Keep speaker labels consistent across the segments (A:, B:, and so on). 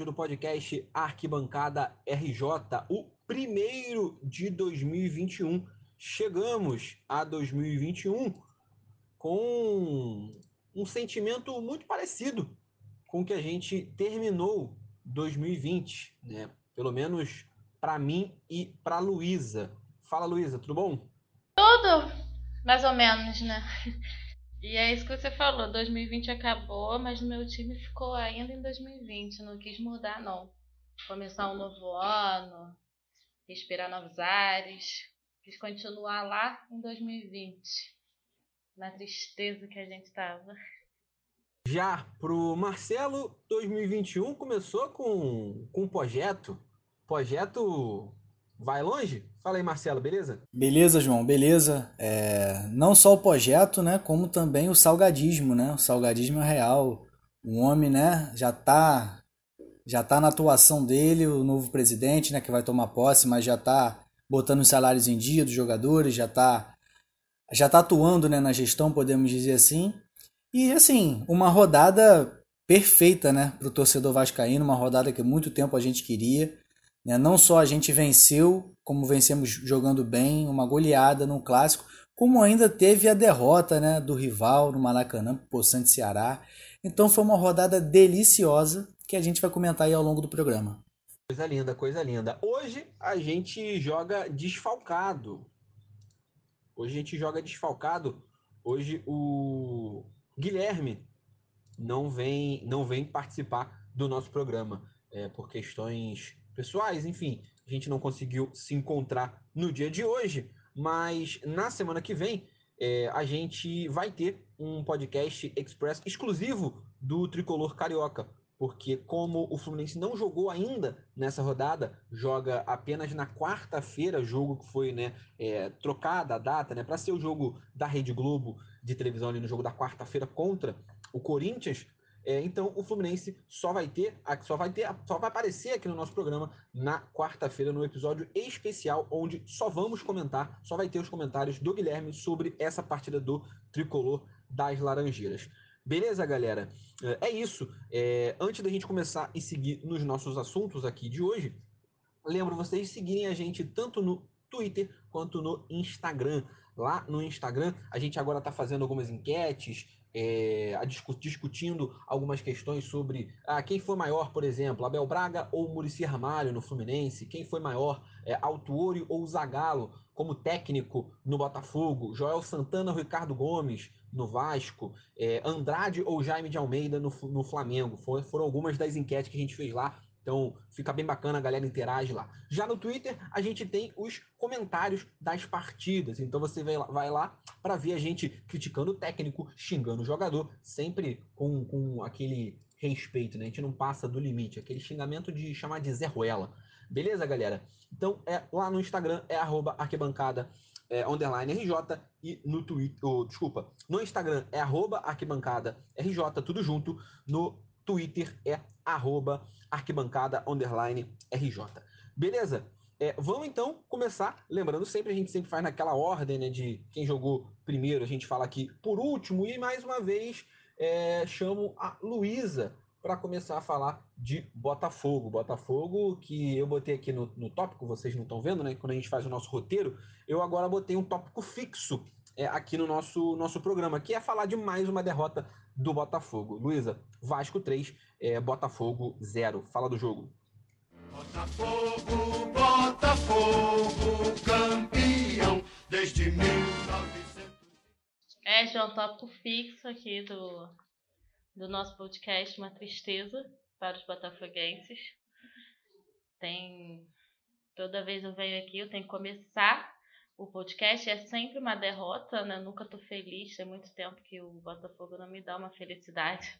A: episódio do podcast Arquibancada RJ, o primeiro de 2021. Chegamos a 2021 com um sentimento muito parecido com o que a gente terminou 2020, né? Pelo menos para mim e para Luísa. Fala, Luísa, tudo bom?
B: Tudo, mais ou menos, né? E é isso que você falou, 2020 acabou, mas meu time ficou ainda em 2020, não quis mudar não. Começar um novo ano, respirar novos ares, quis continuar lá em 2020, na tristeza que a gente estava.
A: Já pro Marcelo, 2021 começou com, com um projeto, projeto vai longe? Fala aí, Marcelo, beleza?
C: Beleza, João, beleza. É, não só o projeto, né, como também o salgadismo, né? O salgadismo é real. O homem, né, já tá já tá na atuação dele, o novo presidente, né, que vai tomar posse, mas já tá botando os salários em dia dos jogadores, já tá já tá atuando, né, na gestão, podemos dizer assim. E assim, uma rodada perfeita, né, para o torcedor vascaíno, uma rodada que muito tempo a gente queria. Né? Não só a gente venceu, como vencemos jogando bem, uma goleada no clássico, como ainda teve a derrota né, do rival no Maracanã, Poçante Ceará. Então foi uma rodada deliciosa que a gente vai comentar aí ao longo do programa.
A: Coisa linda, coisa linda. Hoje a gente joga desfalcado. Hoje a gente joga desfalcado. Hoje o Guilherme não vem, não vem participar do nosso programa é, por questões pessoais, enfim, a gente não conseguiu se encontrar no dia de hoje, mas na semana que vem é, a gente vai ter um podcast express exclusivo do Tricolor Carioca, porque como o Fluminense não jogou ainda nessa rodada, joga apenas na quarta-feira, jogo que foi né, é, trocada a data né, para ser o jogo da Rede Globo de televisão ali no jogo da quarta-feira contra o Corinthians, é, então o Fluminense só vai ter, só vai ter, só vai aparecer aqui no nosso programa na quarta-feira no episódio especial onde só vamos comentar, só vai ter os comentários do Guilherme sobre essa partida do tricolor das Laranjeiras. Beleza, galera? É, é isso. É, antes da gente começar e seguir nos nossos assuntos aqui de hoje, lembro vocês de seguirem a gente tanto no Twitter quanto no Instagram. Lá no Instagram, a gente agora está fazendo algumas enquetes, é, discutindo algumas questões sobre ah, quem foi maior, por exemplo, Abel Braga ou Murici Ramalho no Fluminense, quem foi maior, é, Altuori ou Zagallo como técnico no Botafogo, Joel Santana ou Ricardo Gomes no Vasco, é, Andrade ou Jaime de Almeida no, no Flamengo. foram algumas das enquetes que a gente fez lá então fica bem bacana, a galera interage lá. Já no Twitter, a gente tem os comentários das partidas. Então você vai lá, vai lá para ver a gente criticando o técnico, xingando o jogador, sempre com, com aquele respeito, né? A gente não passa do limite, aquele xingamento de chamar de Zé Ruela. Beleza, galera? Então é lá no Instagram é arroba arquibancada é, underline RJ e no Twitter, oh, desculpa, no Instagram é arroba arquibancada RJ, tudo junto. No Twitter é arroba arquibancada underline RJ. Beleza? É, vamos então começar. Lembrando sempre, a gente sempre faz naquela ordem né, de quem jogou primeiro, a gente fala aqui por último. E mais uma vez é, chamo a Luísa para começar a falar de Botafogo. Botafogo, que eu botei aqui no, no tópico, vocês não estão vendo, né? Quando a gente faz o nosso roteiro, eu agora botei um tópico fixo é, aqui no nosso, nosso programa, que é falar de mais uma derrota do Botafogo. Luísa, Vasco 3, é, Botafogo 0. Fala do jogo.
D: Botafogo, Botafogo, campeão desde 1900.
B: É, já é um tópico fixo aqui do, do nosso podcast, uma tristeza para os botafoguenses. Tem. Toda vez eu venho aqui, eu tenho que começar o podcast é sempre uma derrota, né? Nunca tô feliz, tem muito tempo que o Botafogo não me dá uma felicidade.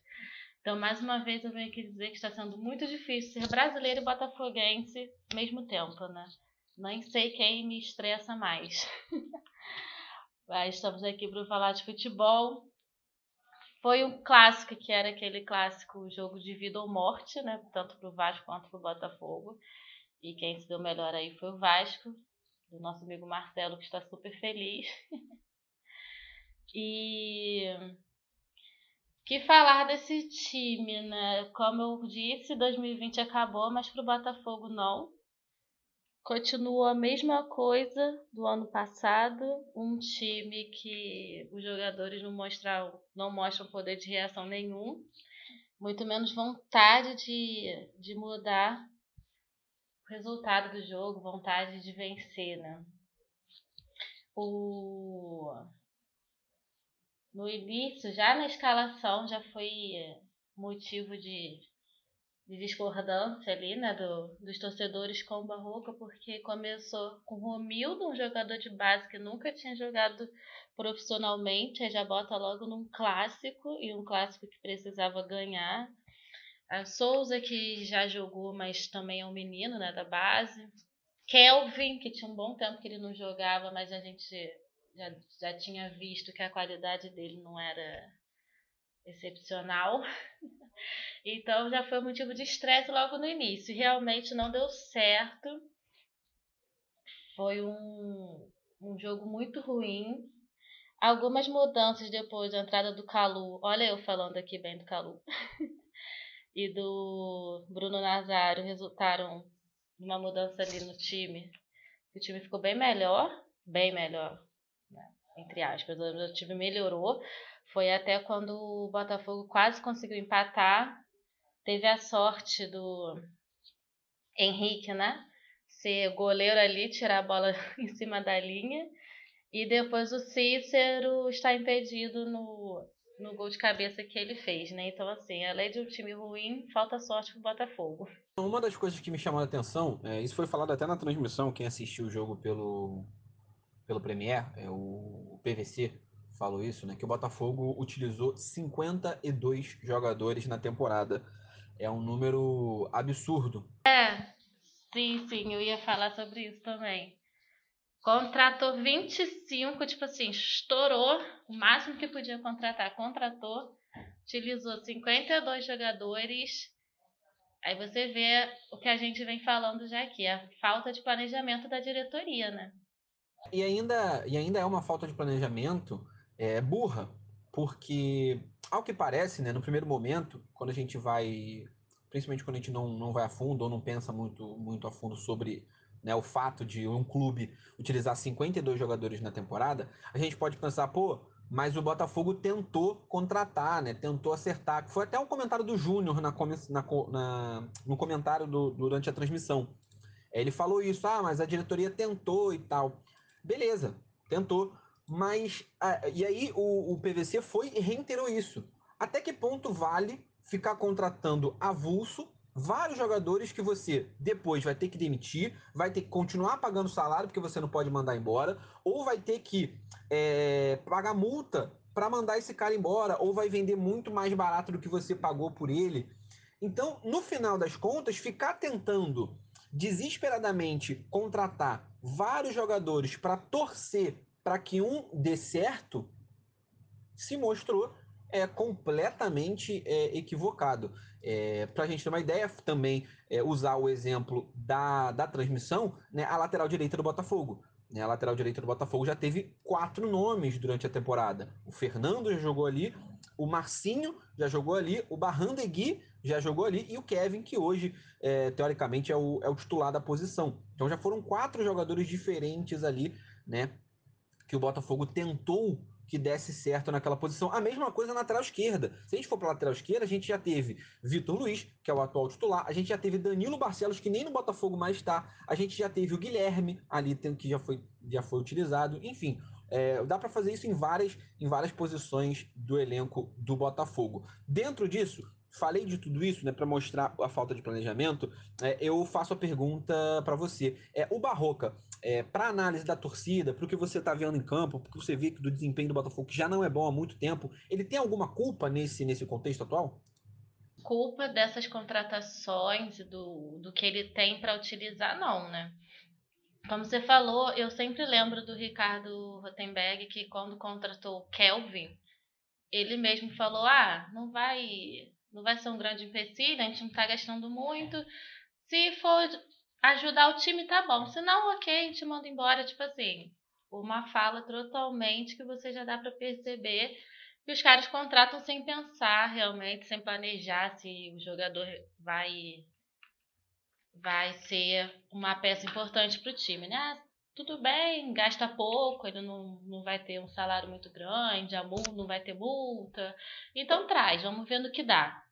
B: Então, mais uma vez, eu venho aqui dizer que está sendo muito difícil ser brasileiro e botafoguense ao mesmo tempo, né? Nem sei quem me estressa mais. Mas estamos aqui para falar de futebol. Foi um clássico que era aquele clássico jogo de vida ou morte, né? Tanto para o Vasco quanto para o Botafogo. E quem se deu melhor aí foi o Vasco do nosso amigo Marcelo, que está super feliz. e que falar desse time, né? Como eu disse, 2020 acabou, mas para o Botafogo não. Continua a mesma coisa do ano passado, um time que os jogadores não mostram, não mostram poder de reação nenhum, muito menos vontade de, de mudar resultado do jogo, vontade de vencer, né? O no início, já na escalação, já foi motivo de de discordância ali, né, do, dos torcedores com o Barroca, porque começou com o Romildo, um jogador de base que nunca tinha jogado profissionalmente, aí já bota logo num clássico, e um clássico que precisava ganhar. A Souza, que já jogou, mas também é um menino, né, da base. Kelvin, que tinha um bom tempo que ele não jogava, mas a gente já, já tinha visto que a qualidade dele não era excepcional. Então já foi motivo de estresse logo no início. Realmente não deu certo. Foi um, um jogo muito ruim. Algumas mudanças depois da entrada do Calu. Olha eu falando aqui bem do Calu. e do Bruno Nazário resultaram numa mudança ali no time. O time ficou bem melhor, bem melhor, né? entre aspas. O time melhorou. Foi até quando o Botafogo quase conseguiu empatar teve a sorte do Henrique, né? Ser goleiro ali, tirar a bola em cima da linha. E depois o Cícero está impedido no, no gol de cabeça que ele fez, né? Então, assim, além de um time ruim, falta sorte pro Botafogo.
A: Uma das coisas que me chamou a atenção, é, isso foi falado até na transmissão, quem assistiu o jogo pelo, pelo Premier, é o PVC falou isso, né? Que o Botafogo utilizou 52 jogadores na temporada é um número absurdo.
B: É, sim, sim, eu ia falar sobre isso também. Contratou 25, tipo assim, estourou o máximo que podia contratar. Contratou, utilizou 52 jogadores. Aí você vê o que a gente vem falando já aqui, a falta de planejamento da diretoria, né?
A: E ainda, e ainda é uma falta de planejamento é, burra, porque, ao que parece, né, no primeiro momento, quando a gente vai, principalmente quando a gente não, não vai a fundo ou não pensa muito, muito a fundo sobre né, o fato de um clube utilizar 52 jogadores na temporada, a gente pode pensar, pô, mas o Botafogo tentou contratar, né? Tentou acertar. Foi até um comentário do Júnior na, na, na, no comentário do, durante a transmissão. Ele falou isso, ah, mas a diretoria tentou e tal. Beleza, tentou. Mas, ah, e aí o, o PVC foi e reiterou isso. Até que ponto vale ficar contratando avulso vários jogadores que você depois vai ter que demitir, vai ter que continuar pagando salário porque você não pode mandar embora, ou vai ter que é, pagar multa para mandar esse cara embora, ou vai vender muito mais barato do que você pagou por ele. Então, no final das contas, ficar tentando desesperadamente contratar vários jogadores para torcer para que um dê certo, se mostrou é, completamente é, equivocado. É, para a gente ter uma ideia, também é, usar o exemplo da, da transmissão, né, a lateral direita do Botafogo. Né, a lateral direita do Botafogo já teve quatro nomes durante a temporada. O Fernando já jogou ali, o Marcinho já jogou ali, o Barrandegui já jogou ali e o Kevin, que hoje, é, teoricamente, é o, é o titular da posição. Então já foram quatro jogadores diferentes ali, né? que o Botafogo tentou que desse certo naquela posição. A mesma coisa na lateral esquerda. Se a gente for para lateral esquerda, a gente já teve Vitor Luiz, que é o atual titular, a gente já teve Danilo Barcelos, que nem no Botafogo mais está, a gente já teve o Guilherme ali, que já foi, já foi utilizado, enfim. É, dá para fazer isso em várias, em várias posições do elenco do Botafogo. Dentro disso, falei de tudo isso, né, para mostrar a falta de planejamento. É, eu faço a pergunta para você: é o Barroca, é, para análise da torcida, para o que você está vendo em campo, porque você vê que do desempenho do Botafogo que já não é bom há muito tempo, ele tem alguma culpa nesse nesse contexto atual?
B: Culpa dessas contratações do, do que ele tem para utilizar, não, né? Como você falou, eu sempre lembro do Ricardo Rotenberg que quando contratou o Kelvin, ele mesmo falou: ah, não vai não vai ser um grande empecilho, a gente não está gastando muito. Se for ajudar o time, tá bom. Se não, ok, a gente manda embora. Tipo assim, uma fala totalmente que você já dá para perceber que os caras contratam sem pensar realmente, sem planejar se o jogador vai vai ser uma peça importante para o time, né? Ah, tudo bem, gasta pouco, ele não, não vai ter um salário muito grande, a multa não vai ter multa. Então traz, vamos ver no que dá.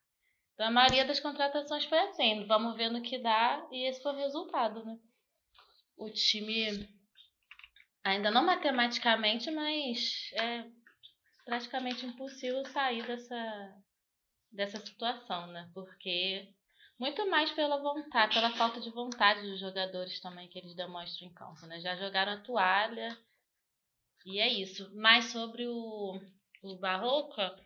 B: Então a maioria das contratações foi assim, vamos ver no que dá e esse foi o resultado, né? O time ainda não matematicamente, mas é praticamente impossível sair dessa dessa situação, né? Porque muito mais pela vontade, pela falta de vontade dos jogadores também que eles demonstram em campo, né? Já jogaram a toalha e é isso. Mas sobre o, o Barroca,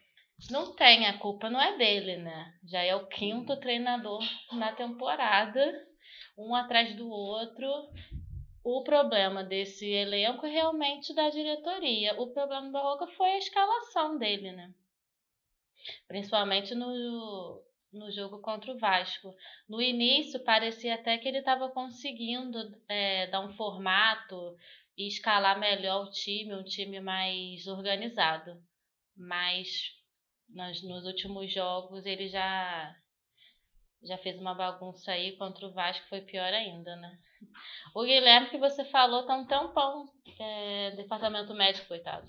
B: não tem, a culpa não é dele, né? Já é o quinto treinador na temporada, um atrás do outro. O problema desse elenco é realmente da diretoria. O problema do Barroca foi a escalação dele, né? Principalmente no, no jogo contra o Vasco. No início, parecia até que ele estava conseguindo é, dar um formato e escalar melhor o time, um time mais organizado. Mas nos, últimos jogos ele já já fez uma bagunça aí contra o Vasco, foi pior ainda, né? O Guilherme que você falou tá um tampão, é, departamento médico, coitado.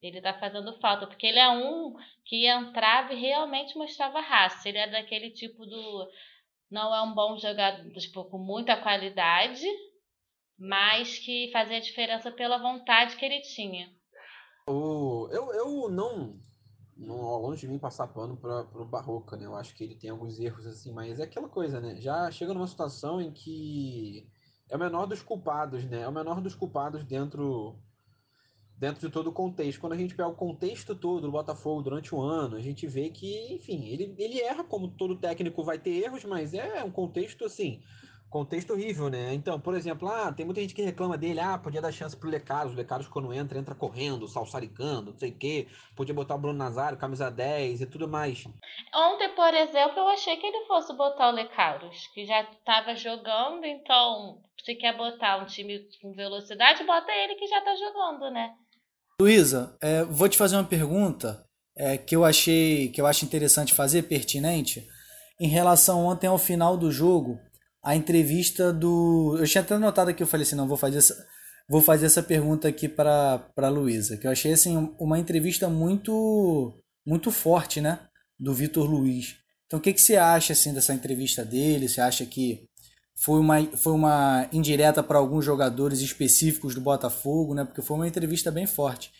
B: Ele tá fazendo falta, porque ele é um que entrava e realmente mostrava raça. Ele é daquele tipo do. Não é um bom jogador, tipo, com muita qualidade, mas que fazia diferença pela vontade que ele tinha.
A: Eu, eu não, não longe de mim passar pano para o Barroca, né? Eu acho que ele tem alguns erros assim, mas é aquela coisa, né? Já chega numa situação em que é o menor dos culpados, né? É o menor dos culpados dentro dentro de todo o contexto. Quando a gente pega o contexto todo do Botafogo durante o ano, a gente vê que, enfim, ele, ele erra, como todo técnico vai ter erros, mas é um contexto assim. Contexto horrível, né? Então, por exemplo, ah, tem muita gente que reclama dele, ah, podia dar chance pro Lecaros, o Lecaros quando entra, entra correndo, salsaricando, não sei o quê, podia botar o Bruno Nazário, camisa 10 e tudo mais.
B: Ontem, por exemplo, eu achei que ele fosse botar o Lecaros, que já estava jogando, então, se quer botar um time com velocidade, bota ele que já tá jogando, né?
C: Luísa, é, vou te fazer uma pergunta é, que eu achei que eu acho interessante fazer, pertinente, em relação ontem ao final do jogo, a entrevista do. Eu tinha até notado aqui, eu falei assim, não, vou fazer essa, vou fazer essa pergunta aqui para para Luísa, que eu achei assim uma entrevista muito muito forte, né, do Vitor Luiz. Então, o que, que você acha assim dessa entrevista dele? Você acha que foi uma, foi uma indireta para alguns jogadores específicos do Botafogo, né? Porque foi uma entrevista bem forte.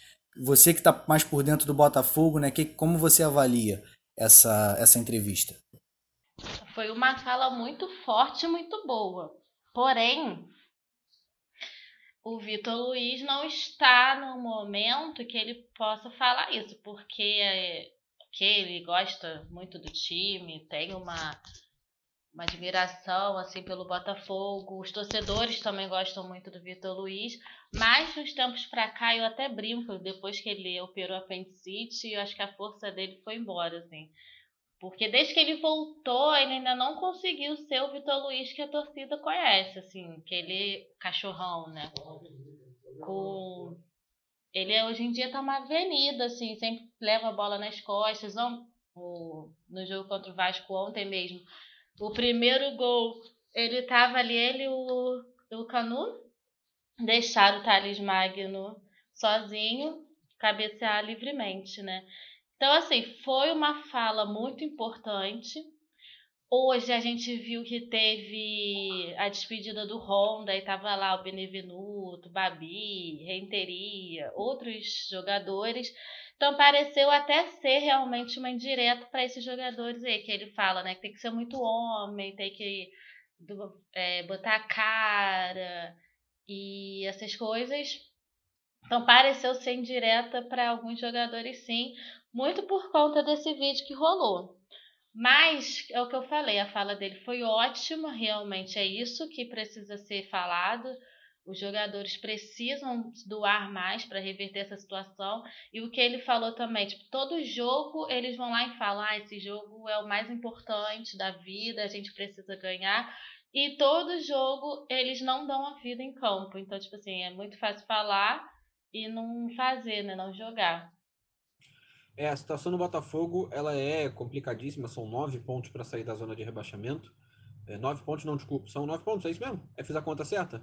C: Você que está mais por dentro do Botafogo, né? Que, como você avalia essa, essa entrevista?
B: Foi uma fala muito forte e muito boa. Porém, o Vitor Luiz não está no momento que ele possa falar isso, porque que ele gosta muito do time, tem uma uma admiração assim pelo Botafogo. Os torcedores também gostam muito do Vitor Luiz, mas nos tempos para cá eu até brinco, depois que ele operou a apendicite, eu acho que a força dele foi embora assim. Porque desde que ele voltou, ele ainda não conseguiu ser o Vitor Luiz que a torcida conhece, assim, aquele cachorrão, né? Com ele hoje em dia tá uma avenida, assim, sempre leva a bola nas costas. No jogo contra o Vasco ontem mesmo, o primeiro gol, ele tava ali, ele o, o Canu deixaram o Thales Magno sozinho cabecear livremente, né? Então, assim, foi uma fala muito importante. Hoje a gente viu que teve a despedida do Honda e tava lá o Benevenuto, Babi, Renteria, outros jogadores. Então pareceu até ser realmente uma indireta para esses jogadores aí, que ele fala, né? Que tem que ser muito homem, tem que é, botar a cara e essas coisas. Então pareceu ser indireta para alguns jogadores sim, muito por conta desse vídeo que rolou. Mas é o que eu falei, a fala dele foi ótima, realmente é isso que precisa ser falado os jogadores precisam doar mais para reverter essa situação. E o que ele falou também, tipo, todo jogo eles vão lá e falam: ah, esse jogo é o mais importante da vida, a gente precisa ganhar. E todo jogo eles não dão a vida em campo. Então, tipo assim, é muito fácil falar e não fazer, né? Não jogar.
A: É, a situação do Botafogo, ela é complicadíssima, são nove pontos para sair da zona de rebaixamento. É, nove pontos, não, desculpa, são nove pontos, é isso mesmo? É, fiz a conta certa?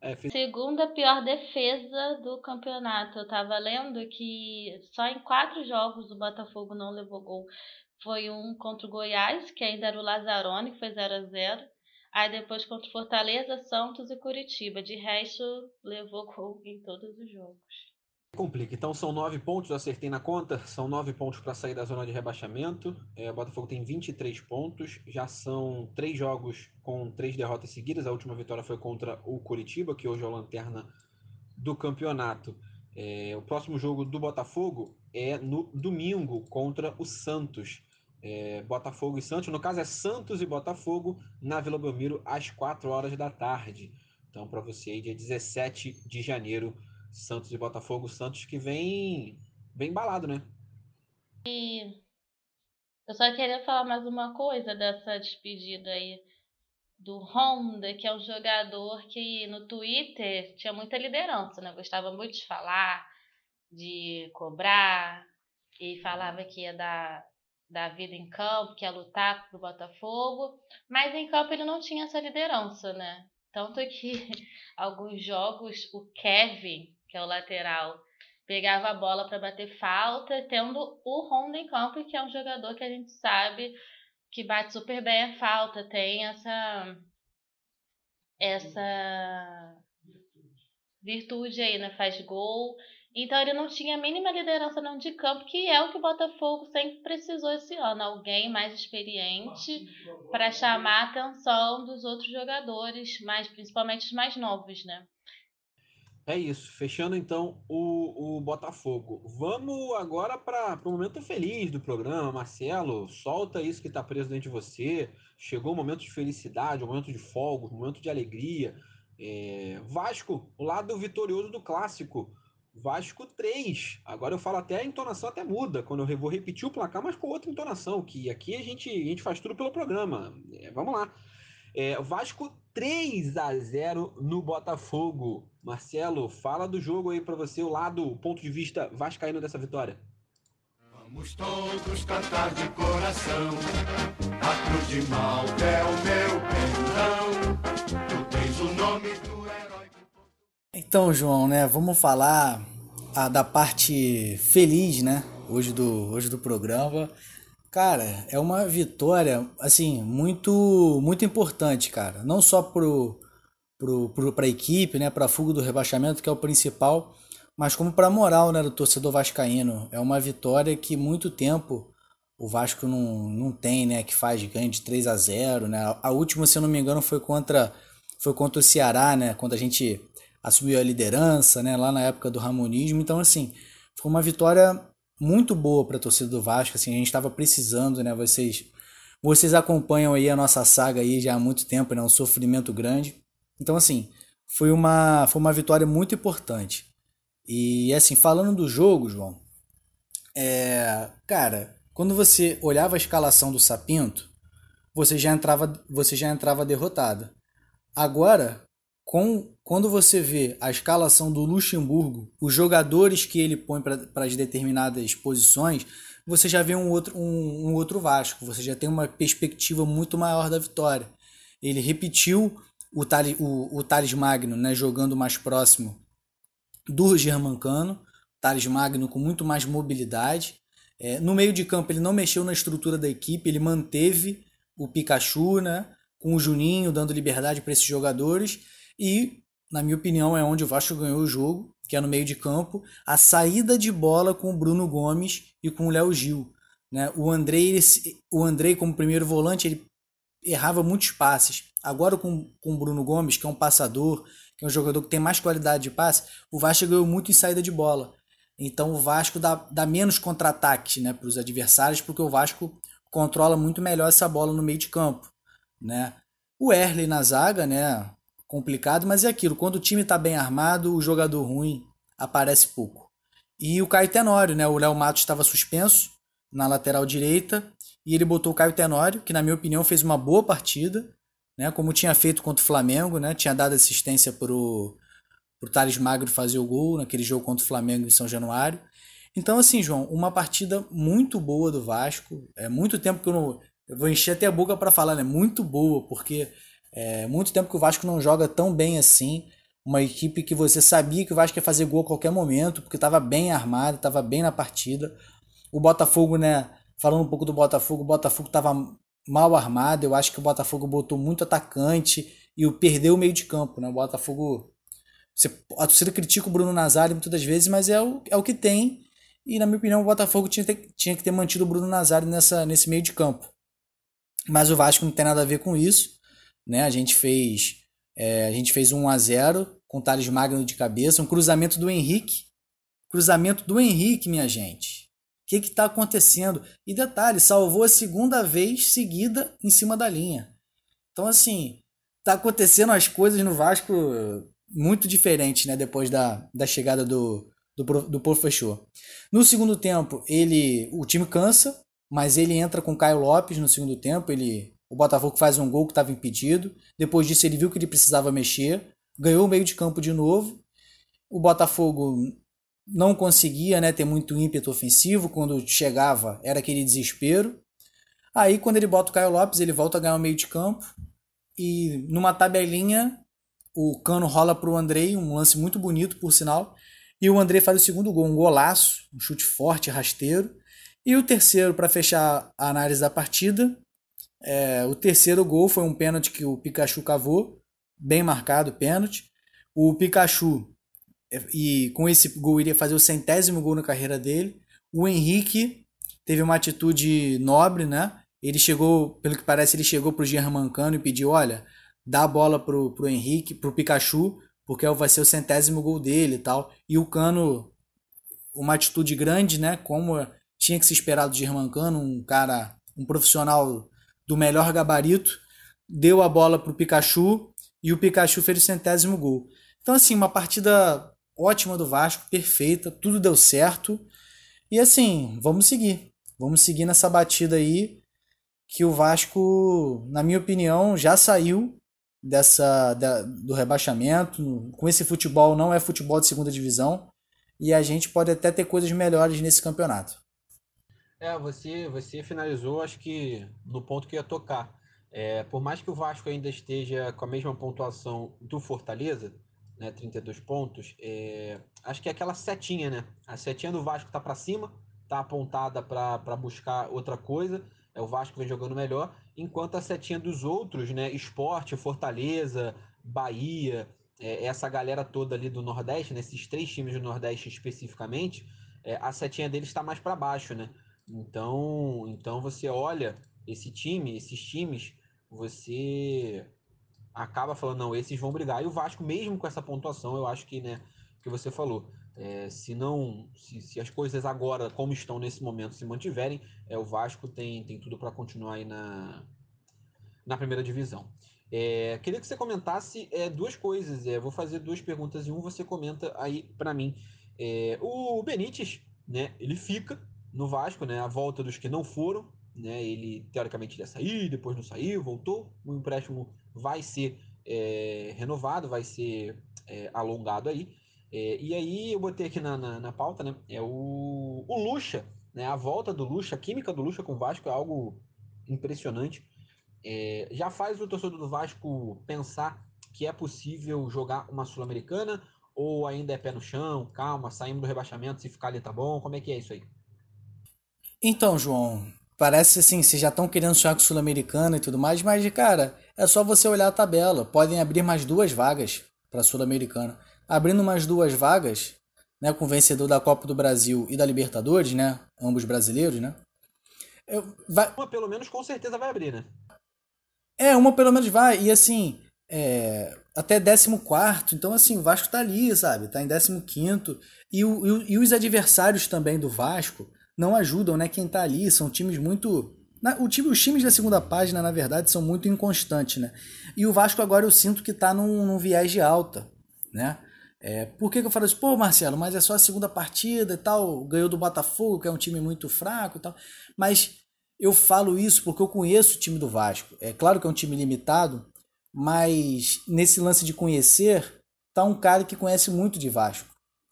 B: É, fiz... Segunda pior defesa do campeonato. Eu tava lendo que só em quatro jogos o Botafogo não levou gol. Foi um contra o Goiás, que ainda era o Lazzaroni, que foi 0 a 0 Aí depois contra Fortaleza, Santos e Curitiba. De resto, levou gol em todos os jogos.
A: Complica. Então são nove pontos, eu acertei na conta. São nove pontos para sair da zona de rebaixamento. É, o Botafogo tem 23 pontos. Já são três jogos com três derrotas seguidas. A última vitória foi contra o Curitiba, que hoje é o lanterna do campeonato. É, o próximo jogo do Botafogo é no domingo contra o Santos. É, Botafogo e Santos, no caso é Santos e Botafogo, na Vila Belmiro, às 4 horas da tarde. Então, para você aí, dia 17 de janeiro, Santos e Botafogo, Santos que vem bem embalado, né?
B: E eu só queria falar mais uma coisa dessa despedida aí do Honda, que é um jogador que no Twitter tinha muita liderança, né? Gostava muito de falar, de cobrar, e falava que ia dar, dar vida em campo, que ia lutar pro Botafogo, mas em campo ele não tinha essa liderança, né? Tanto que alguns jogos o Kevin que é o lateral, pegava a bola para bater falta, tendo o Honda em campo, que é um jogador que a gente sabe que bate super bem a falta, tem essa essa virtude aí, né? Faz gol. Então ele não tinha a mínima liderança não de campo, que é o que o Botafogo sempre precisou esse ano, alguém mais experiente para chamar a atenção dos outros jogadores, mais principalmente os mais novos, né?
A: É isso. Fechando então o, o Botafogo. Vamos agora para o momento feliz do programa. Marcelo, solta isso que está preso dentro de você. Chegou o momento de felicidade, o momento de folga, o momento de alegria. É... Vasco, o lado vitorioso do clássico. Vasco 3. Agora eu falo até a entonação até muda. Quando eu vou repetir o placar, mas com outra entonação. Que aqui a gente, a gente faz tudo pelo programa. É, vamos lá. É, Vasco 3 a 0 no Botafogo. Marcelo, fala do jogo aí para você, o lado, o ponto de vista vascaíno dessa vitória.
D: Vamos todos cantar de coração. A cruz de Malta é o meu perdão. Tu tens o nome do herói.
C: Então, João, né, vamos falar a, da parte feliz, né, hoje do, hoje do programa. Cara, é uma vitória, assim, muito muito importante, cara. Não só pro, pro, pra equipe, né, pra fuga do rebaixamento, que é o principal, mas como pra moral, né, do torcedor vascaíno. É uma vitória que muito tempo o Vasco não, não tem, né, que faz ganho de 3 a 0 né. A última, se eu não me engano, foi contra foi contra o Ceará, né, quando a gente assumiu a liderança, né, lá na época do Ramonismo. Então, assim, foi uma vitória muito boa para a torcida do Vasco, assim, a gente estava precisando, né? Vocês vocês acompanham aí a nossa saga aí já há muito tempo, né? Um sofrimento grande. Então assim, foi uma foi uma vitória muito importante. E assim, falando do jogo, João, é, cara, quando você olhava a escalação do Sapinto, você já entrava você já entrava derrotado. Agora, com, quando você vê a escalação do Luxemburgo, os jogadores que ele põe para as determinadas posições, você já vê um outro, um, um, outro Vasco, você já tem uma perspectiva muito maior da vitória. Ele repetiu o, Thales, o, o Thales Magno né, jogando mais próximo do Germancano, Thales Magno com muito mais mobilidade. É, no meio de campo ele não mexeu na estrutura da equipe, ele manteve o Pikachu, né, com o Juninho dando liberdade para esses jogadores e, na minha opinião, é onde o Vasco ganhou o jogo, que é no meio de campo, a saída de bola com o Bruno Gomes e com o Léo Gil. Né? O Andrei, o Andrei como primeiro volante, ele errava muitos passes. Agora com, com o Bruno Gomes, que é um passador, que é um jogador que tem mais qualidade de passe, o Vasco ganhou muito em saída de bola. Então o Vasco dá, dá menos contra-ataques né, para os adversários, porque o Vasco controla muito melhor essa bola no meio de campo. Né? O Erley na zaga, né, complicado, mas é aquilo, quando o time está bem armado, o jogador ruim aparece pouco. E o Caio Tenório, né? O Léo Matos estava suspenso na lateral direita e ele botou o Caio Tenório, que na minha opinião fez uma boa partida, né? Como tinha feito contra o Flamengo, né? Tinha dado assistência pro pro Thales Magro fazer o gol naquele jogo contra o Flamengo em São Januário. Então, assim, João, uma partida muito boa do Vasco. É muito tempo que eu não. Eu vou encher até a boca para falar, né? Muito boa, porque é muito tempo que o Vasco não joga tão bem assim. Uma equipe que você sabia que o Vasco ia fazer gol a qualquer momento, porque estava bem armado, estava bem na partida. O Botafogo, né? Falando um pouco do Botafogo, o Botafogo estava mal armado. Eu acho que o Botafogo botou muito atacante e o perdeu o meio de campo, né? O Botafogo. A torcida critica o Bruno Nazário muitas das vezes, mas é o, é o que tem. E, na minha opinião, o Botafogo tinha, ter, tinha que ter mantido o Bruno Nazário nessa, nesse meio de campo. Mas o Vasco não tem nada a ver com isso. Né? A gente fez é, a gente fez um 1 a 0 com o Thales Magno de cabeça, um cruzamento do Henrique. Cruzamento do Henrique, minha gente. Que está acontecendo? E detalhe, salvou a segunda vez seguida em cima da linha. Então, assim, tá acontecendo as coisas no Vasco muito diferentes, né? Depois da, da chegada do, do, do professor. No segundo tempo, ele o time cansa, mas ele entra com Caio Lopes no segundo tempo. Ele, o Botafogo faz um gol que estava impedido. Depois disso, ele viu que ele precisava mexer, ganhou o meio de campo de novo. O Botafogo não conseguia né, ter muito ímpeto ofensivo. Quando chegava, era aquele desespero. Aí, quando ele bota o Caio Lopes, ele volta a ganhar o meio de campo. E numa tabelinha, o cano rola para o Andrei, um lance muito bonito, por sinal. E o Andrei faz o segundo gol, um golaço, um chute forte, rasteiro. E o terceiro, para fechar a análise da partida, é, o terceiro gol foi um pênalti que o Pikachu cavou, bem marcado pênalti. O Pikachu e com esse gol iria fazer o centésimo gol na carreira dele. O Henrique teve uma atitude nobre, né? Ele chegou, pelo que parece, ele chegou pro Germancano e pediu, olha, dá a bola pro, pro Henrique, pro Pikachu, porque vai ser o centésimo gol dele e tal. E o Cano, uma atitude grande, né? Como tinha que se esperar do Germancano, um cara, um profissional do melhor gabarito, deu a bola pro Pikachu e o Pikachu fez o centésimo gol. Então, assim, uma partida ótima do Vasco, perfeita, tudo deu certo. E assim, vamos seguir. Vamos seguir nessa batida aí que o Vasco, na minha opinião, já saiu dessa da, do rebaixamento. Com esse futebol não é futebol de segunda divisão e a gente pode até ter coisas melhores nesse campeonato.
A: É, você você finalizou, acho que no ponto que ia tocar. É, por mais que o Vasco ainda esteja com a mesma pontuação do Fortaleza, né, 32 pontos, é, acho que é aquela setinha, né? A setinha do Vasco tá para cima, tá apontada para buscar outra coisa. É o Vasco vem jogando melhor, enquanto a setinha dos outros, né, Esporte, Fortaleza, Bahia, é, essa galera toda ali do Nordeste, né, esses três times do Nordeste especificamente, é, a setinha deles está mais para baixo, né? Então, então você olha esse time, esses times, você acaba falando, não, esses vão brigar. E o Vasco, mesmo com essa pontuação, eu acho que, né, que você falou, é, se não, se, se, as coisas agora, como estão nesse momento, se mantiverem, é, o Vasco tem, tem tudo para continuar aí na, na primeira divisão. É, queria que você comentasse é, duas coisas. É, vou fazer duas perguntas e um você comenta aí para mim. É, o Benítez, né? Ele fica no Vasco, né? A volta dos que não foram, né? Ele teoricamente ia sair, depois não saiu, voltou. O empréstimo vai ser é, renovado, vai ser é, alongado aí. É, e aí eu botei aqui na, na, na, pauta, né? É o, o Lucha, né? A volta do Lucha, a química do Lucha com o Vasco é algo impressionante. É, já faz o torcedor do Vasco pensar que é possível jogar uma Sul-Americana ou ainda é pé no chão, calma, saímos do rebaixamento, se ficar ali tá bom? Como é que é isso aí?
C: Então, João, parece assim, vocês já estão querendo sonhar com Sul-Americana e tudo mais, mas, cara, é só você olhar a tabela. Podem abrir mais duas vagas para Sul-Americana. Abrindo mais duas vagas, né, com o vencedor da Copa do Brasil e da Libertadores, né, ambos brasileiros, né?
A: Vai... Uma pelo menos com certeza vai abrir, né?
C: É, uma pelo menos vai. E assim, é, até 14. Então, assim, o Vasco tá ali, sabe? Tá em 15. E, o, e, e os adversários também do Vasco não ajudam, né? Quem tá ali são times muito. O time, os times da segunda página, na verdade, são muito inconstantes, né? E o Vasco agora eu sinto que tá num, num viés de alta, né? É, por que, que eu falo isso? Pô, Marcelo, mas é só a segunda partida e tal, ganhou do Botafogo, que é um time muito fraco e tal. Mas eu falo isso porque eu conheço o time do Vasco. É claro que é um time limitado, mas nesse lance de conhecer, tá um cara que conhece muito de Vasco,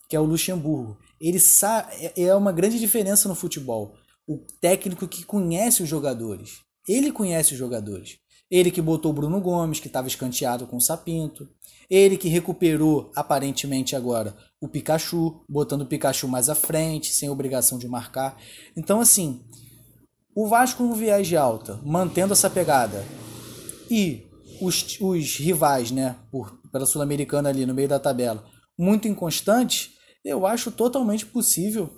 C: que é o Luxemburgo. Ele sabe, é, é uma grande diferença no futebol. O técnico que conhece os jogadores. Ele conhece os jogadores. Ele que botou o Bruno Gomes, que estava escanteado com o Sapinto. Ele que recuperou, aparentemente agora, o Pikachu, botando o Pikachu mais à frente, sem obrigação de marcar. Então, assim, o Vasco no viagem alta, mantendo essa pegada, e os, os rivais, né, por, pela Sul-Americana ali no meio da tabela, muito inconstantes, eu acho totalmente possível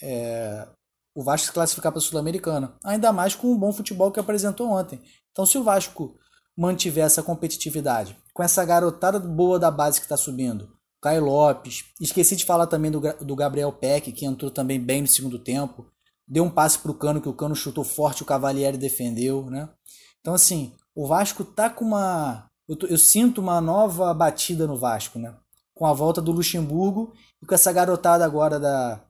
C: é, o Vasco se classificar para a Sul-Americana. Ainda mais com o bom futebol que apresentou ontem. Então, se o Vasco mantiver essa competitividade, com essa garotada boa da base que está subindo, Caio Lopes, esqueci de falar também do, do Gabriel Peck, que entrou também bem no segundo tempo, deu um passe para o Cano, que o Cano chutou forte, o Cavalieri defendeu, né? Então, assim, o Vasco tá com uma. Eu, eu, sinto uma nova batida no Vasco, né? Com a volta do Luxemburgo e com essa garotada agora da,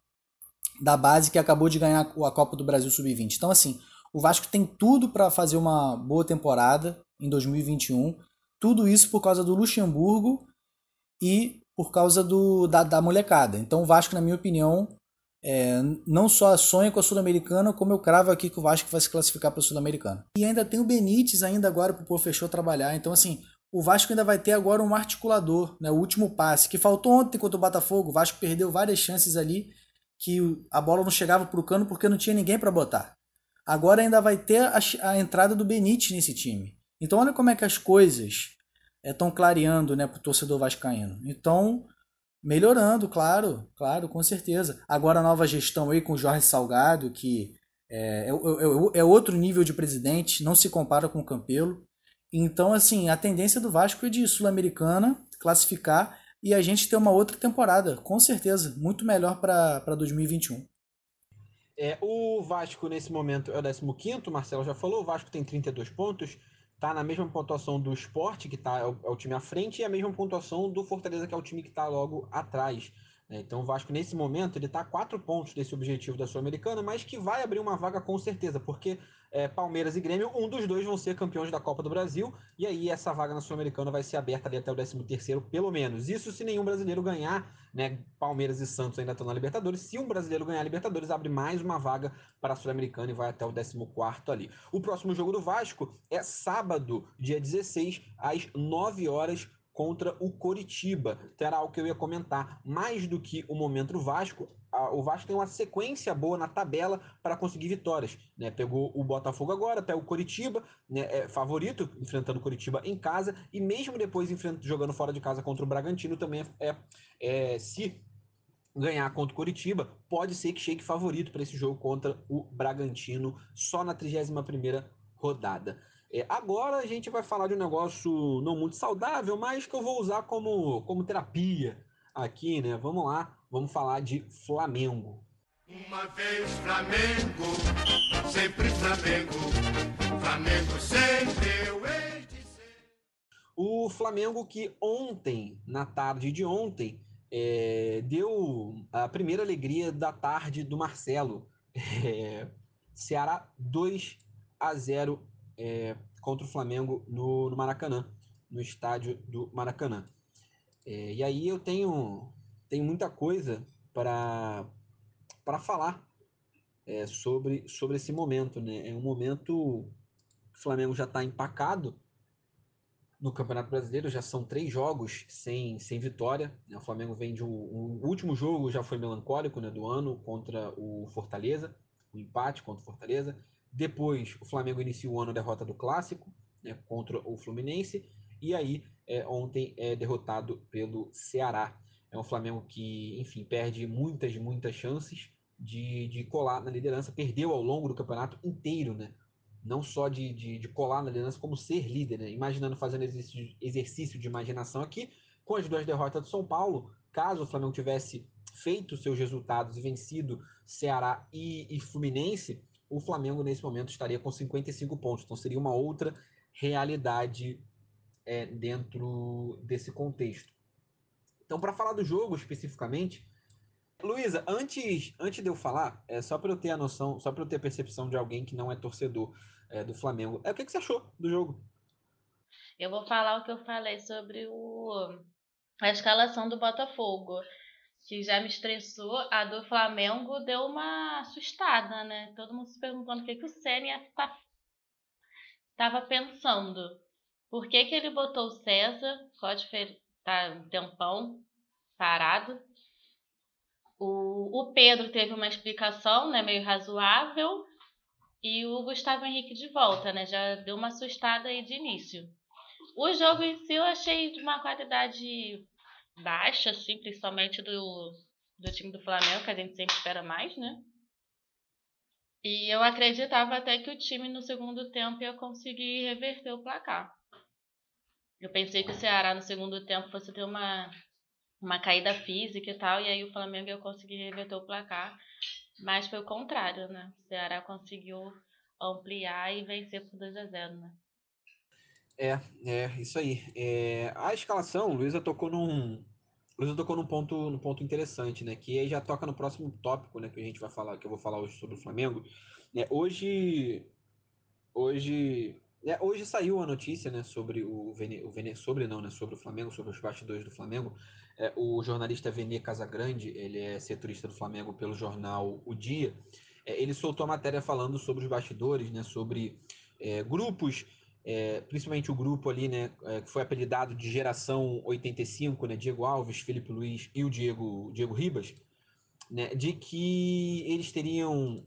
C: da base que acabou de ganhar a Copa do Brasil Sub-20. Então, assim, o Vasco tem tudo para fazer uma boa temporada em 2021. Tudo isso por causa do Luxemburgo e por causa do, da, da molecada. Então, o Vasco, na minha opinião, é, não só sonha com a Sul-Americana, como eu cravo aqui que o Vasco vai se classificar para a Sul-Americana. E ainda tem o Benítez ainda agora para o fechou trabalhar. Então, assim, o Vasco ainda vai ter agora um articulador, né, o último passe, que faltou ontem contra o Botafogo. O Vasco perdeu várias chances ali que a bola não chegava para o cano porque não tinha ninguém para botar. Agora ainda vai ter a, a, entrada do Benítez nesse time. Então olha como é que as coisas estão é, clareando né, para o torcedor vascaíno. Então melhorando, claro, claro, com certeza. Agora a nova gestão aí com o Jorge Salgado, que é, é, é, é, outro nível de presidente, não se compara com o Campelo. Então, assim, a tendência do Vasco é de Sul-Americana classificar e a gente ter uma outra temporada, com certeza, muito melhor para 2021.
A: É, o Vasco, nesse momento, é o 15, o Marcelo já falou, o Vasco tem 32 pontos, tá na mesma pontuação do esporte, que tá, é o, é o, time à frente, e a mesma pontuação do Fortaleza, que é o time que está logo atrás. Né? Então o Vasco, nesse momento, ele está a quatro pontos desse objetivo da Sul-Americana, mas que vai abrir uma vaga com certeza, porque é, Palmeiras e Grêmio, um dos dois vão ser campeões da Copa do Brasil, e aí essa vaga na Sul-Americana vai ser aberta ali até o 13º, pelo menos. Isso se nenhum brasileiro ganhar, né? Palmeiras e Santos ainda estão na Libertadores. Se um brasileiro ganhar a Libertadores, abre mais uma vaga para a Sul-Americana e vai até o 14º ali. O próximo jogo do Vasco é sábado, dia 16, às 9 horas, contra o Coritiba. Terá algo que eu ia comentar. Mais do que o momento do Vasco, o Vasco tem uma sequência boa na tabela para conseguir vitórias. Né? Pegou o Botafogo agora, pega o Coritiba, né? é favorito, enfrentando o Coritiba em casa, e mesmo depois jogando fora de casa contra o Bragantino, também é, é, é se ganhar contra o Coritiba, pode ser que chegue favorito para esse jogo contra o Bragantino só na 31ª rodada. É, agora a gente vai falar de um negócio não muito saudável, mas que eu vou usar como, como terapia aqui, né? Vamos lá, vamos falar de Flamengo.
D: Uma vez Flamengo, sempre Flamengo, Flamengo sempre eu hei de ser.
A: O Flamengo que ontem, na tarde de ontem, é, deu a primeira alegria da tarde do Marcelo. É, Ceará 2 a 0 é, contra o Flamengo no, no Maracanã, no estádio do Maracanã. É, e aí eu tenho, tenho muita coisa para falar é, sobre, sobre esse momento. Né? É um momento que o Flamengo já está empacado no Campeonato Brasileiro, já são três jogos sem, sem vitória. Né? O Flamengo vem de um, um último jogo já foi melancólico né, do ano contra o Fortaleza, o um empate contra o Fortaleza. Depois o Flamengo inicia o ano derrota do clássico né, contra o Fluminense. E aí é, ontem é derrotado pelo Ceará. É um Flamengo que, enfim, perde muitas, muitas chances de, de colar na liderança. Perdeu ao longo do campeonato inteiro, né? Não só de, de, de colar na liderança, como ser líder, né? Imaginando, fazendo exercício, exercício de imaginação aqui, com as duas derrotas do São Paulo, caso o Flamengo tivesse feito seus resultados e vencido Ceará e, e Fluminense, o Flamengo nesse momento estaria com 55 pontos. Então seria uma outra realidade é, dentro desse contexto. Então, para falar do jogo especificamente, Luísa, antes, antes de eu falar, é só para eu ter a noção, só para eu ter a percepção de alguém que não é torcedor é, do Flamengo, é o que, que você achou do jogo?
B: Eu vou falar o que eu falei sobre o, a escalação do Botafogo. que já me estressou, a do Flamengo deu uma assustada, né? Todo mundo se perguntando o que, que o Senna estava tá, pensando. Por que, que ele botou o César? Pode tá um tempão parado. O, o Pedro teve uma explicação, né, meio razoável, e o Gustavo Henrique de volta, né? Já deu uma assustada aí de início. O jogo em si eu achei de uma qualidade baixa, assim, principalmente do, do time do Flamengo, que a gente sempre espera mais, né? E eu acreditava até que o time no segundo tempo ia conseguir reverter o placar. Eu pensei que o Ceará no segundo tempo fosse ter uma, uma caída física e tal, e aí o Flamengo ia conseguir reverter o placar. Mas foi o contrário, né? O Ceará conseguiu ampliar e vencer por 2 a 0 né?
A: É, é, isso aí. É, a escalação, Luísa tocou num. Luísa tocou num ponto, num ponto interessante, né? Que aí já toca no próximo tópico, né? Que a gente vai falar, que eu vou falar hoje sobre o Flamengo. É, hoje. Hoje. É, hoje saiu a notícia, né, sobre o Vene, o Vene, sobre não, né, sobre o Flamengo, sobre os bastidores do Flamengo. É, o jornalista Vene Casagrande, ele é setorista do Flamengo pelo jornal O Dia. É, ele soltou a matéria falando sobre os bastidores, né, sobre é, grupos é, principalmente o grupo ali, né, é, que foi apelidado de geração 85, né, Diego Alves, Felipe Luiz e o Diego, Diego Ribas, né, de que eles teriam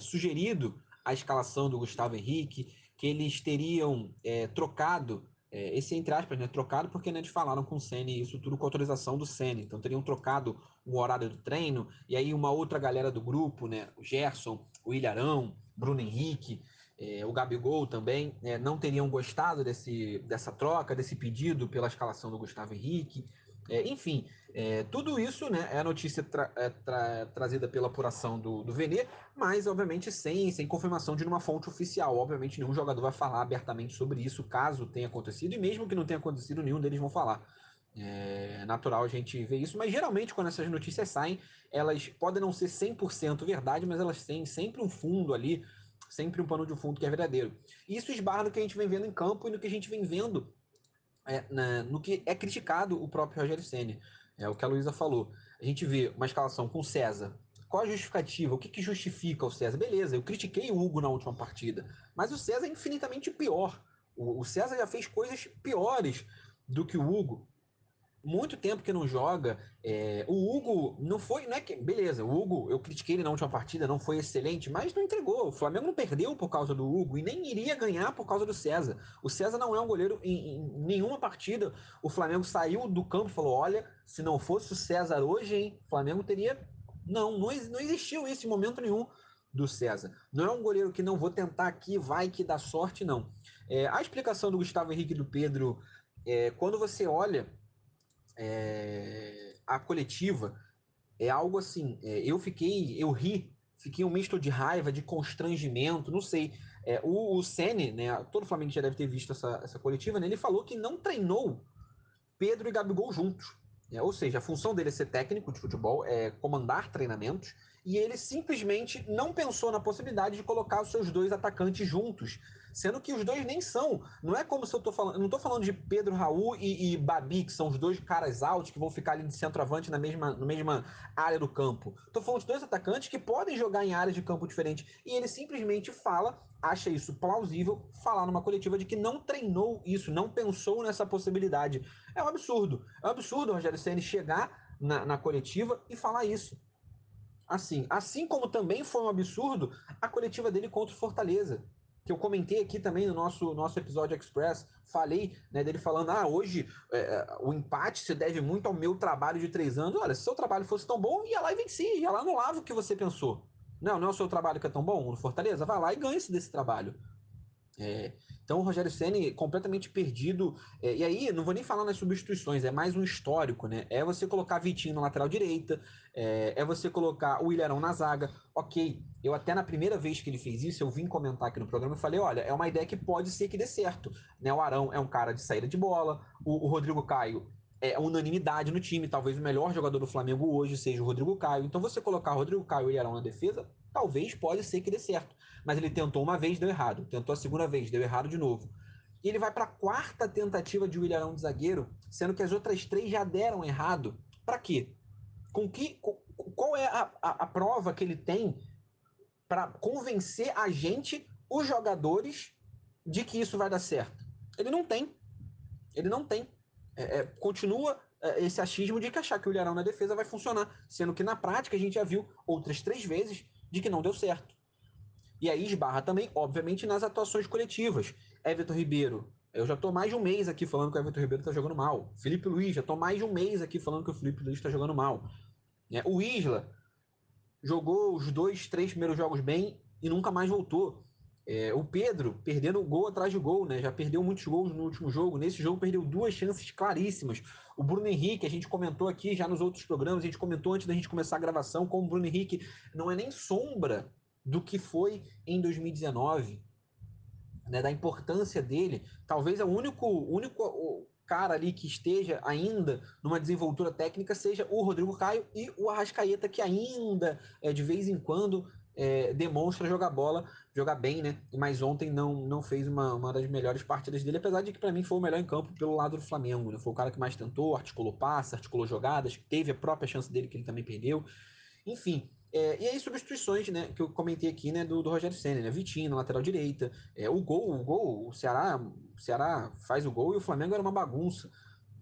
A: sugerido a escalação do Gustavo Henrique, que eles teriam é, trocado, é, esse entre aspas, né, trocado porque né, eles falaram com o Sene isso tudo com autorização do Sene, então teriam trocado o horário do treino, e aí uma outra galera do grupo, né, o Gerson, o Ilharão, Bruno Henrique, é, o Gabigol também é, não teriam gostado desse, dessa troca, desse pedido pela escalação do Gustavo Henrique. É, enfim, é, tudo isso né, é a notícia tra é, tra trazida pela apuração do, do Venê, mas obviamente sem, sem confirmação de uma fonte oficial. Obviamente nenhum jogador vai falar abertamente sobre isso, caso tenha acontecido, e mesmo que não tenha acontecido, nenhum deles vão falar. É natural a gente ver isso, mas geralmente quando essas notícias saem, elas podem não ser 100% verdade, mas elas têm sempre um fundo ali, sempre um pano de fundo que é verdadeiro. E isso esbarra no que a gente vem vendo em campo e no que a gente vem vendo é, na, no que é criticado o próprio Rogério Senna. É o que a Luísa falou. A gente vê uma escalação com César. Qual a justificativa? O que, que justifica o César? Beleza, eu critiquei o Hugo na última partida, mas o César é infinitamente pior. O, o César já fez coisas piores do que o Hugo muito tempo que não joga. É, o Hugo não foi, não é que, beleza, o Hugo, eu critiquei ele na última partida, não foi excelente, mas não entregou. O Flamengo não perdeu por causa do Hugo e nem iria ganhar por causa do César. O César não é um goleiro em, em nenhuma partida. O Flamengo saiu do campo e falou: olha, se não fosse o César hoje, hein, o Flamengo teria. Não, não, não existiu esse momento nenhum do César. Não é um goleiro que não vou tentar aqui, vai que dá sorte, não. É, a explicação do Gustavo Henrique e do Pedro, é, quando você olha é, a coletiva é algo assim. É, eu fiquei, eu ri, fiquei um misto de raiva, de constrangimento, não sei. É, o, o Sene, né, todo Flamengo já deve ter visto essa, essa coletiva, né, ele falou que não treinou Pedro e Gabigol juntos. É, ou seja, a função dele é ser técnico de futebol, é comandar treinamentos, e ele simplesmente não pensou na possibilidade de colocar os seus dois atacantes juntos sendo que os dois nem são. Não é como se eu tô falando. Não tô falando de Pedro Raul e, e, Babi, que são os dois caras altos que vão ficar ali de centroavante na mesma, na mesma área do campo. Tô falando de dois atacantes que podem jogar em áreas de campo diferentes. E ele simplesmente fala, acha isso plausível, falar numa coletiva de que não treinou isso, não pensou nessa possibilidade. É um absurdo. É um absurdo o Rogério Senna chegar na, na coletiva e falar isso. Assim, assim como também foi um absurdo a coletiva dele contra o Fortaleza que eu comentei aqui também no nosso, nosso episódio Express, falei né, dele falando: ah, hoje é, é, o empate se deve muito ao meu trabalho de três anos. Olha, se seu trabalho fosse tão bom, ia lá e vencia, ia lá no lava o que você pensou. Não, não é o seu trabalho que é tão bom no Fortaleza? Vai lá e ganhe-se desse trabalho. É, então o Rogério Ceni completamente perdido. É, e aí, não vou nem falar nas substituições, é mais um histórico, né? É você colocar Vitinho na lateral direita, é, é você colocar o Ilharão na zaga. Ok, eu até na primeira vez que ele fez isso, eu vim comentar aqui no programa e falei: olha, é uma ideia que pode ser que dê certo. Né? O Arão é um cara de saída de bola, o, o Rodrigo Caio é unanimidade no time. Talvez o melhor jogador do Flamengo hoje seja o Rodrigo Caio. Então você colocar o Rodrigo Caio e Ilharão na defesa, talvez pode ser que dê certo mas ele tentou uma vez, deu errado. Tentou a segunda vez, deu errado de novo. E ele vai para a quarta tentativa de William de zagueiro, sendo que as outras três já deram errado. Para quê? Com que, qual é a, a, a prova que ele tem para convencer a gente, os jogadores, de que isso vai dar certo? Ele não tem. Ele não tem. É, é, continua é, esse achismo de que achar que o Ilharão na defesa vai funcionar, sendo que na prática a gente já viu outras três vezes de que não deu certo. E aí esbarra também, obviamente, nas atuações coletivas. Everton Ribeiro, eu já estou mais de um mês aqui falando que o Everton Ribeiro está jogando mal. Felipe Luiz, já estou mais de um mês aqui falando que o Felipe Luiz está jogando mal. É, o Isla jogou os dois, três primeiros jogos bem e nunca mais voltou. É, o Pedro perdendo gol atrás de gol, né? Já perdeu muitos gols no último jogo. Nesse jogo perdeu duas chances claríssimas. O Bruno Henrique, a gente comentou aqui já nos outros programas, a gente comentou antes da gente começar a gravação, como o Bruno Henrique não é nem sombra do que foi em 2019, né, da importância dele. Talvez o único, único cara ali que esteja ainda numa desenvoltura técnica seja o Rodrigo Caio e o Arrascaeta, que ainda, é, de vez em quando, é, demonstra jogar bola, jogar bem, né? Mas ontem não, não fez uma, uma das melhores partidas dele, apesar de que para mim foi o melhor em campo pelo lado do Flamengo. Né? Foi o cara que mais tentou, articulou passes, articulou jogadas, teve a própria chance dele que ele também perdeu. Enfim, é, e aí, substituições, né, que eu comentei aqui, né, do, do Rogério Senna, né, Vitinho na lateral direita, é, o gol, o gol, o Ceará, o Ceará faz o gol e o Flamengo era uma bagunça.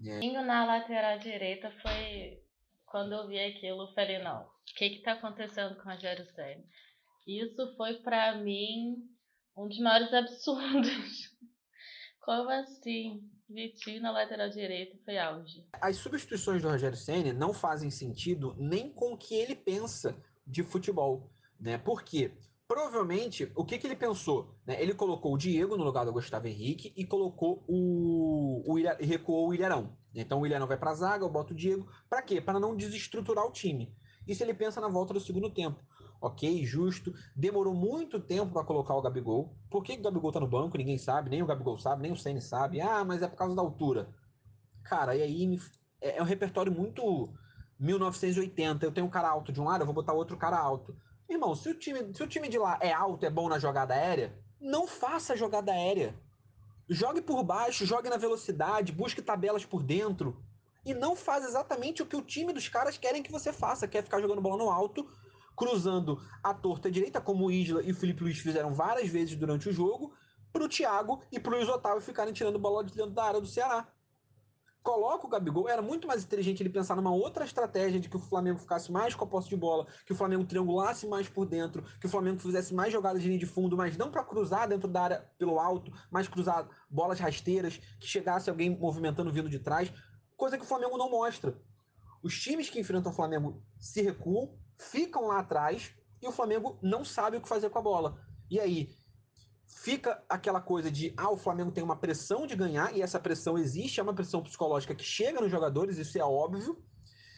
B: É. Na lateral direita foi quando eu vi aquilo, eu falei, não, que que tá acontecendo com o Rogério Senna? Isso foi para mim um dos maiores absurdos. Como assim? Vitinho na lateral direita foi auge.
A: As substituições do Rogério Senna não fazem sentido nem com o que ele pensa de futebol, né? Porque provavelmente o que, que ele pensou? Né? Ele colocou o Diego no lugar do Gustavo Henrique e colocou o, o Ilha, recuou o Ilharão. Então o Ilharão vai para a zaga, eu boto o Diego. Para quê? Para não desestruturar o time. Isso ele pensa na volta do segundo tempo. Ok, justo. Demorou muito tempo para colocar o Gabigol. Por que o Gabigol tá no banco? Ninguém sabe, nem o Gabigol sabe, nem o Ceni sabe. Ah, mas é por causa da altura. Cara, e aí é, é um repertório muito 1980, eu tenho um cara alto de um lado, eu vou botar outro cara alto. Irmão, se o time, se o time de lá é alto, é bom na jogada aérea, não faça jogada aérea. Jogue por baixo, jogue na velocidade, busque tabelas por dentro. E não faz exatamente o que o time dos caras querem que você faça, que é ficar jogando bola no alto, cruzando a torta direita, como o Isla e o Felipe Luiz fizeram várias vezes durante o jogo, para o Thiago e para o Luiz Otávio ficarem tirando bola de dentro da área do Ceará. Coloca o Gabigol, era muito mais inteligente ele pensar numa outra estratégia de que o Flamengo ficasse mais com a posse de bola, que o Flamengo triangulasse mais por dentro, que o Flamengo fizesse mais jogadas de linha de fundo, mas não para cruzar dentro da área pelo alto, mas cruzar bolas rasteiras, que chegasse alguém movimentando vindo de trás, coisa que o Flamengo não mostra. Os times que enfrentam o Flamengo se recuam, ficam lá atrás e o Flamengo não sabe o que fazer com a bola. E aí, fica aquela coisa de ah, o Flamengo tem uma pressão de ganhar, e essa pressão existe, é uma pressão psicológica que chega nos jogadores, isso é óbvio.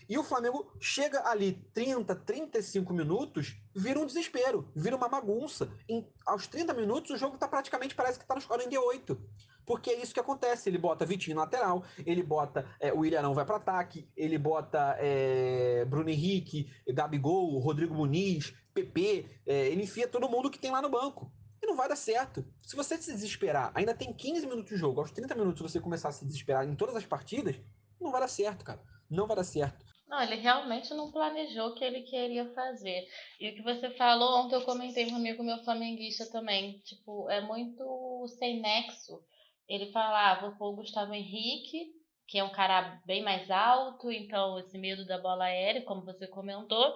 A: E o Flamengo chega ali 30, 35 minutos, vira um desespero, vira uma bagunça. Em, aos 30 minutos, o jogo tá praticamente parece que tá nos 48. Porque é isso que acontece. Ele bota Vitinho lateral, ele bota é, o Ilharão vai para ataque, ele bota é, Bruno Henrique, Gabigol, Rodrigo Muniz, PP, é, ele enfia todo mundo que tem lá no banco e não vai dar certo. Se você se desesperar, ainda tem 15 minutos de jogo, aos 30 minutos você começar a se desesperar em todas as partidas, não vai dar certo, cara. Não vai dar certo.
B: Não, ele realmente não planejou o que ele queria fazer. E o que você falou ontem, eu comentei com um amigo meu flamenguista também. Tipo, é muito sem nexo. Ele falava, ah, vou pôr o Gustavo Henrique, que é um cara bem mais alto, então esse medo da bola aérea, como você comentou.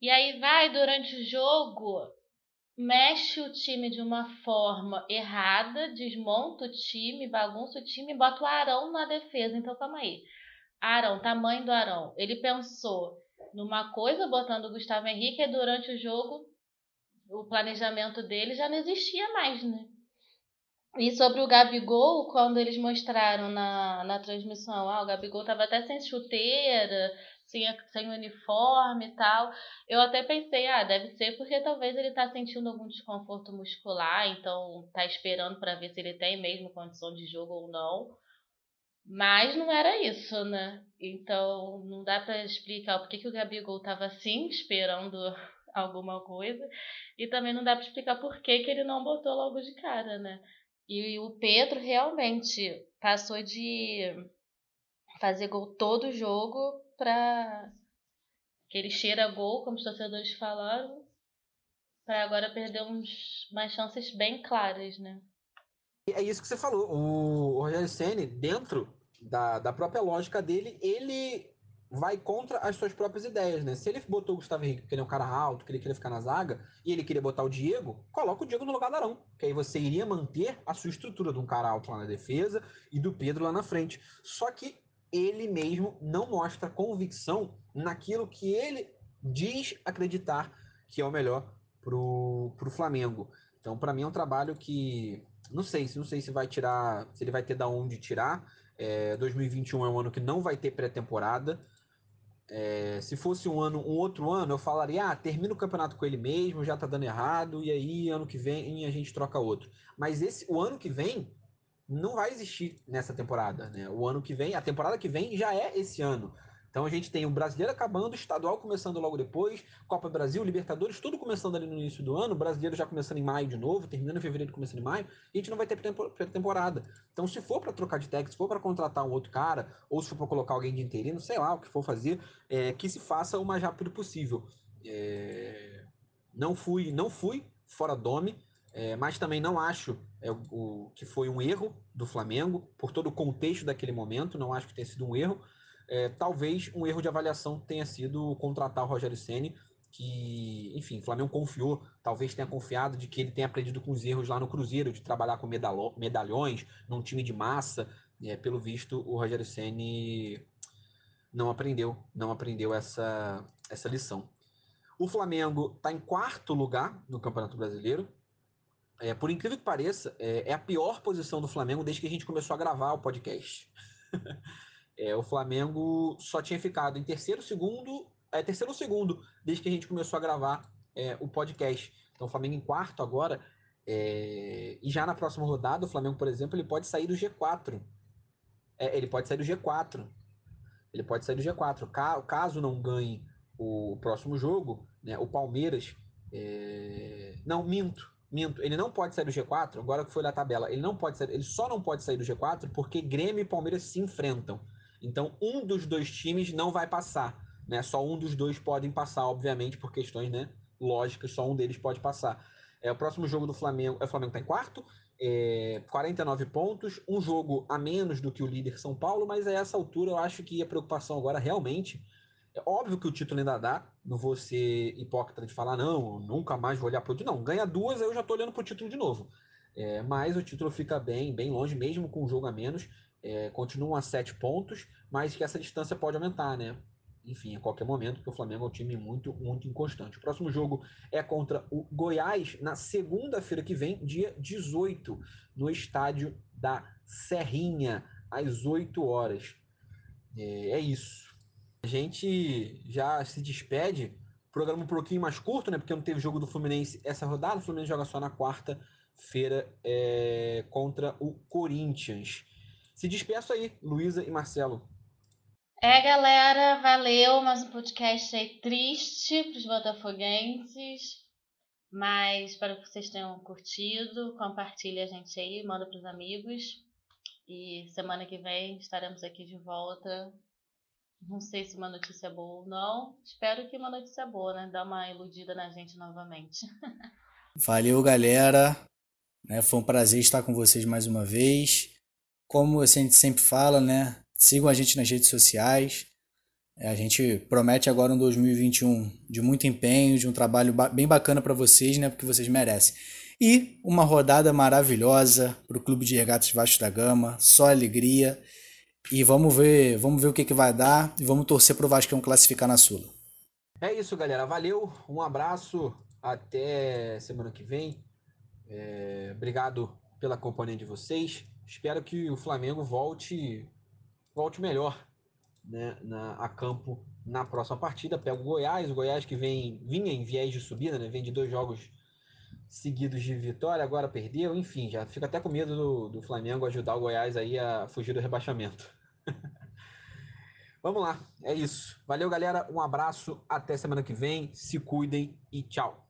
B: E aí vai durante o jogo, mexe o time de uma forma errada, desmonta o time, bagunça o time e bota o Arão na defesa. Então, calma aí. Arão, tamanho do Arão. Ele pensou numa coisa, botando o Gustavo Henrique, e durante o jogo o planejamento dele já não existia mais, né? E sobre o Gabigol, quando eles mostraram na, na transmissão, ah, o Gabigol estava até sem chuteira, sem, sem uniforme e tal. Eu até pensei, ah, deve ser porque talvez ele tá sentindo algum desconforto muscular, então tá esperando para ver se ele tem mesmo condição de jogo ou não. Mas não era isso, né? Então não dá para explicar por que, o Gabigol tava assim, esperando alguma coisa. E também não dá para explicar por que, que ele não botou logo de cara, né? E o Pedro realmente passou de fazer gol todo jogo para que ele cheira gol, como os torcedores falaram, para agora perder uns, umas chances bem claras, né?
A: É isso que você falou. O Rogério Senni, dentro da, da própria lógica dele, ele vai contra as suas próprias ideias, né? Se ele botou o Gustavo Henrique, que ele é um cara alto, que ele queria ficar na zaga, e ele queria botar o Diego, coloca o Diego no lugar do Arão, que aí você iria manter a sua estrutura de um cara alto lá na defesa e do Pedro lá na frente. Só que ele mesmo não mostra convicção naquilo que ele diz acreditar que é o melhor pro, pro Flamengo. Então, para mim é um trabalho que não sei, não sei se vai tirar, se ele vai ter da onde tirar. É, 2021 é um ano que não vai ter pré-temporada. É, se fosse um ano, um outro ano, eu falaria, ah, termina o campeonato com ele mesmo, já tá dando errado, e aí ano que vem a gente troca outro. Mas esse, o ano que vem não vai existir nessa temporada, né? O ano que vem, a temporada que vem já é esse ano. Então a gente tem o brasileiro acabando, o estadual começando logo depois, Copa Brasil, Libertadores, tudo começando ali no início do ano, o brasileiro já começando em maio de novo, terminando em fevereiro, começando em maio, e a gente não vai ter pré-temporada. Então, se for para trocar de técnico, se for para contratar um outro cara, ou se for para colocar alguém de interino, sei lá o que for fazer, é, que se faça o mais rápido possível. É, não fui, não fui fora Dome, é, mas também não acho é, o, que foi um erro do Flamengo, por todo o contexto daquele momento, não acho que tenha sido um erro. É, talvez um erro de avaliação tenha sido contratar o Rogério Ceni, que, enfim, o Flamengo confiou, talvez tenha confiado de que ele tenha aprendido com os erros lá no Cruzeiro, de trabalhar com medalhões, num time de massa. É, pelo visto, o Rogério Ceni não aprendeu, não aprendeu essa, essa lição. O Flamengo está em quarto lugar no Campeonato Brasileiro. É, por incrível que pareça, é, é, a pior posição do Flamengo desde que a gente começou a gravar o podcast. É, o Flamengo só tinha ficado em terceiro, segundo, é, terceiro segundo, desde que a gente começou a gravar é, o podcast. Então o Flamengo em quarto agora. É, e já na próxima rodada, o Flamengo, por exemplo, ele pode sair do G4. É, ele pode sair do G4. Ele pode sair do G4. Caso não ganhe o próximo jogo, né, o Palmeiras. É, não, minto. Minto, ele não pode sair do G4, agora que foi na tabela, ele não pode sair, ele só não pode sair do G4 porque Grêmio e Palmeiras se enfrentam. Então, um dos dois times não vai passar. Né? Só um dos dois podem passar, obviamente, por questões né, lógicas, só um deles pode passar. É, o próximo jogo do Flamengo, é, o Flamengo está em quarto, é, 49 pontos, um jogo a menos do que o líder São Paulo, mas a essa altura eu acho que a preocupação agora realmente. É óbvio que o título ainda dá, não vou ser hipócrita de falar, não, nunca mais vou olhar para o Não, ganha duas, eu já estou olhando para o título de novo. É, mas o título fica bem, bem longe, mesmo com um jogo a menos é, continuam a sete pontos, mas que essa distância pode aumentar, né? Enfim, a qualquer momento, porque o Flamengo é um time muito, muito inconstante. O próximo jogo é contra o Goiás na segunda-feira que vem, dia 18, no estádio da Serrinha, às 8 horas. É, é isso. A gente já se despede. Programa um pouquinho mais curto, né? Porque não teve jogo do Fluminense essa rodada. O Fluminense joga só na quarta-feira é, contra o Corinthians. Se despeço aí, Luísa e Marcelo.
B: É, galera, valeu. Mais um podcast aí triste para os botafoguenses. Mas espero que vocês tenham curtido. Compartilhe a gente aí, manda para os amigos. E semana que vem estaremos aqui de volta. Não sei se uma notícia boa ou não. Espero que uma notícia boa, né? Dá uma iludida na gente novamente.
C: Valeu, galera. Né, foi um prazer estar com vocês mais uma vez. Como a gente sempre fala, né? Sigam a gente nas redes sociais. É, a gente promete agora um 2021 de muito empenho, de um trabalho bem bacana para vocês, né? Porque vocês merecem. E uma rodada maravilhosa para o Clube de Regatas Vasco da Gama, só alegria. E vamos ver, vamos ver o que, que vai dar e vamos torcer para o Vasco classificar na Sula.
A: É isso, galera. Valeu, um abraço, até semana que vem. É, obrigado pela companhia de vocês. Espero que o Flamengo volte volte melhor né, na, a campo na próxima partida. Pega o Goiás, o Goiás que vem vinha em viés de subida, né, vem de dois jogos seguidos de vitória, agora perdeu, enfim, já fico até com medo do, do Flamengo ajudar o Goiás aí a fugir do rebaixamento. Vamos lá, é isso. Valeu, galera. Um abraço, até semana que vem. Se cuidem e tchau.